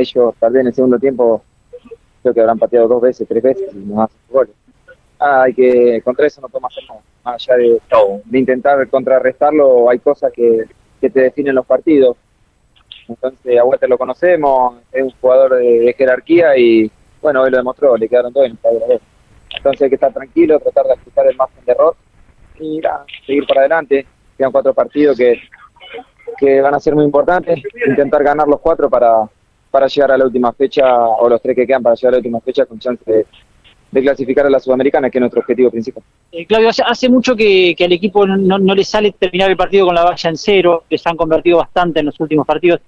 ellos tal vez en el segundo tiempo creo que habrán pateado dos veces, tres veces y nos hacen goles. Ah, hay que, contra eso no podemos hacer nada. Más allá de, intentar contrarrestarlo, hay cosas que, que te definen los partidos. Entonces, a Walter lo conocemos, es un jugador de, jerarquía y, bueno, hoy lo demostró, le quedaron dos en el Entonces, hay que estar tranquilo, tratar de ajustar el margen de error y seguir para adelante. Quedan cuatro partidos que, que van a ser muy importantes, intentar ganar los cuatro para, para llegar a la última fecha, o los tres que quedan para llegar a la última fecha con chance de, clasificar a la Sudamericana, que es nuestro objetivo principal. Eh, Claudio, hace, mucho que, al equipo no, no, le sale terminar el partido con la valla en cero, les han convertido bastante en los últimos partidos.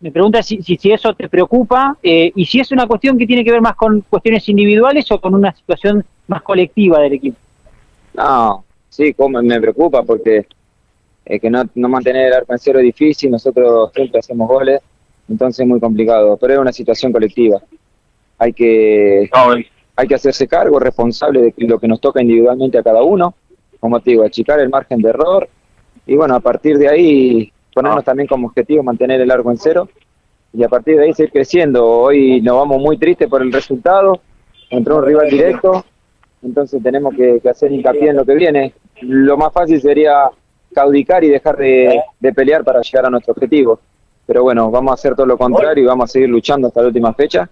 Me pregunta si, si, eso te preocupa eh, y si es una cuestión que tiene que ver más con cuestiones individuales o con una situación más colectiva del equipo. No, sí, como me preocupa porque eh, que no, no mantener el arco en cero es difícil, nosotros siempre hacemos goles, entonces es muy complicado, pero es una situación colectiva. Hay que, hay que hacerse cargo, responsable de lo que nos toca individualmente a cada uno, como te digo, achicar el margen de error y bueno, a partir de ahí ponernos también como objetivo mantener el largo en cero y a partir de ahí seguir creciendo. Hoy nos vamos muy tristes por el resultado, entró un rival directo, entonces tenemos que, hacer hincapié en lo que viene. Lo más fácil sería caudicar y dejar de, pelear para llegar a nuestro objetivo. Pero bueno, vamos a hacer todo lo contrario y vamos a seguir luchando hasta la última fecha.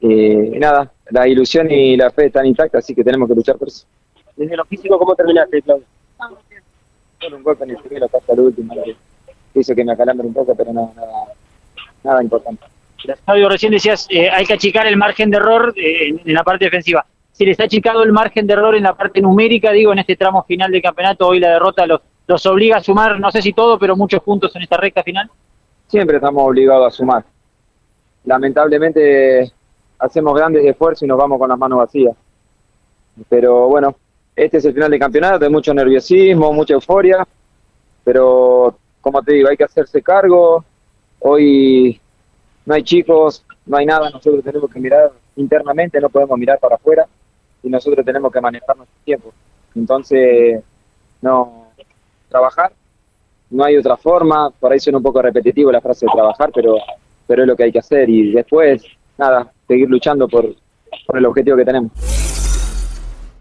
y nada, la ilusión y la fe están intactas, así que tenemos que luchar por eso. Desde lo físico, ¿cómo terminaste, Claudio? Con un golpe en el primero hasta el último hizo que me acalambre un poco, pero no, nada, nada importante. Fabio, recién decías, eh, hay que achicar el margen de error eh, en, la parte defensiva. Si les ha achicado el margen de error en la parte numérica, digo, en este tramo final del campeonato, hoy la derrota los, los obliga a sumar, no sé si todo, pero muchos puntos en esta recta final. Siempre estamos obligados a sumar. Lamentablemente hacemos grandes esfuerzos y nos vamos con las manos vacías. Pero bueno, este es el final del campeonato, hay mucho nerviosismo, mucha euforia, pero como te digo, hay que hacerse cargo. Hoy no hay chicos, no hay nada, nosotros tenemos que mirar internamente, no podemos mirar para afuera y nosotros tenemos que manejar nuestro tiempo. Entonces, no, trabajar, no hay otra forma, por ahí suena un poco repetitivo la frase de trabajar, pero, pero es lo que hay que hacer y después, nada, seguir luchando por, por el objetivo que tenemos.